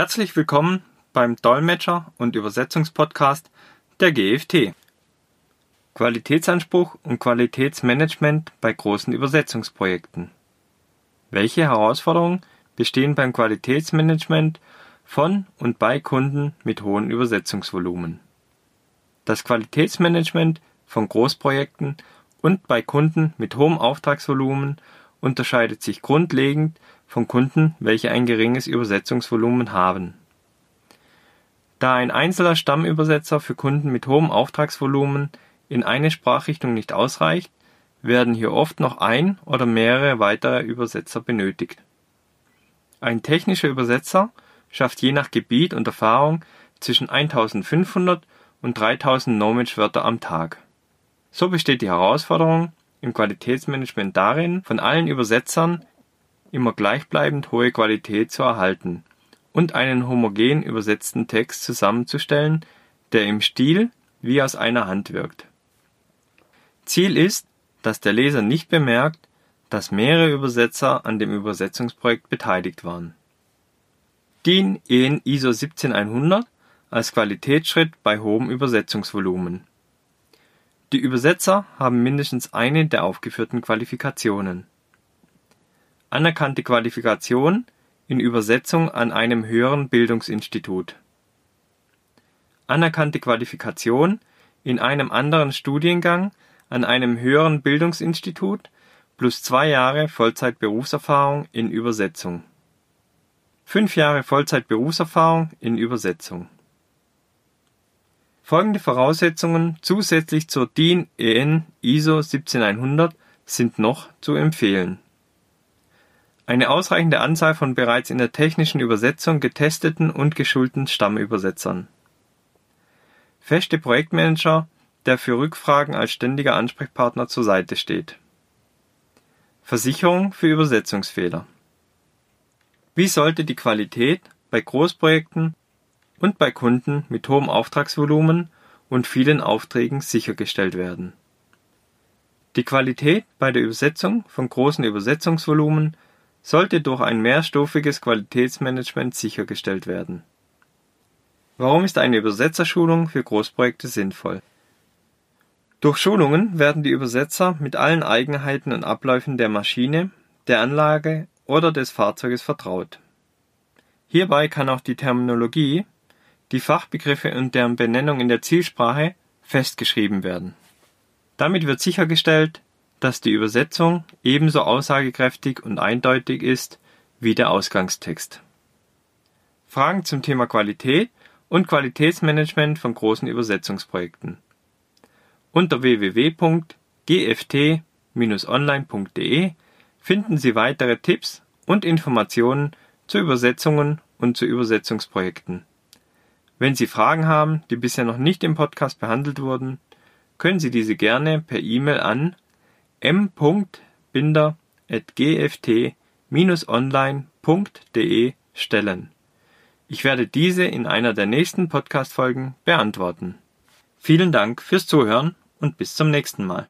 Herzlich willkommen beim Dolmetscher- und Übersetzungspodcast der GFT. Qualitätsanspruch und Qualitätsmanagement bei großen Übersetzungsprojekten. Welche Herausforderungen bestehen beim Qualitätsmanagement von und bei Kunden mit hohen Übersetzungsvolumen? Das Qualitätsmanagement von Großprojekten und bei Kunden mit hohem Auftragsvolumen unterscheidet sich grundlegend von Kunden, welche ein geringes Übersetzungsvolumen haben. Da ein einzelner Stammübersetzer für Kunden mit hohem Auftragsvolumen in eine Sprachrichtung nicht ausreicht, werden hier oft noch ein oder mehrere weitere Übersetzer benötigt. Ein technischer Übersetzer schafft je nach Gebiet und Erfahrung zwischen 1500 und 3000 Knowledge-Wörter am Tag. So besteht die Herausforderung im Qualitätsmanagement darin, von allen Übersetzern immer gleichbleibend hohe Qualität zu erhalten und einen homogen übersetzten Text zusammenzustellen, der im Stil wie aus einer Hand wirkt. Ziel ist, dass der Leser nicht bemerkt, dass mehrere Übersetzer an dem Übersetzungsprojekt beteiligt waren. DIN EN ISO 17100 als Qualitätsschritt bei hohem Übersetzungsvolumen die Übersetzer haben mindestens eine der aufgeführten Qualifikationen. Anerkannte Qualifikation in Übersetzung an einem höheren Bildungsinstitut. Anerkannte Qualifikation in einem anderen Studiengang an einem höheren Bildungsinstitut plus zwei Jahre Vollzeitberufserfahrung in Übersetzung. Fünf Jahre Vollzeitberufserfahrung in Übersetzung Folgende Voraussetzungen zusätzlich zur DIN EN ISO 17100 sind noch zu empfehlen: Eine ausreichende Anzahl von bereits in der technischen Übersetzung getesteten und geschulten Stammübersetzern. Feste Projektmanager, der für Rückfragen als ständiger Ansprechpartner zur Seite steht. Versicherung für Übersetzungsfehler. Wie sollte die Qualität bei Großprojekten und bei Kunden mit hohem Auftragsvolumen und vielen Aufträgen sichergestellt werden. Die Qualität bei der Übersetzung von großen Übersetzungsvolumen sollte durch ein mehrstufiges Qualitätsmanagement sichergestellt werden. Warum ist eine Übersetzerschulung für Großprojekte sinnvoll? Durch Schulungen werden die Übersetzer mit allen Eigenheiten und Abläufen der Maschine, der Anlage oder des Fahrzeuges vertraut. Hierbei kann auch die Terminologie die Fachbegriffe und deren Benennung in der Zielsprache festgeschrieben werden. Damit wird sichergestellt, dass die Übersetzung ebenso aussagekräftig und eindeutig ist wie der Ausgangstext. Fragen zum Thema Qualität und Qualitätsmanagement von großen Übersetzungsprojekten. Unter www.gft-online.de finden Sie weitere Tipps und Informationen zu Übersetzungen und zu Übersetzungsprojekten. Wenn Sie Fragen haben, die bisher noch nicht im Podcast behandelt wurden, können Sie diese gerne per E-Mail an m.binder@gft-online.de stellen. Ich werde diese in einer der nächsten Podcast-Folgen beantworten. Vielen Dank fürs Zuhören und bis zum nächsten Mal.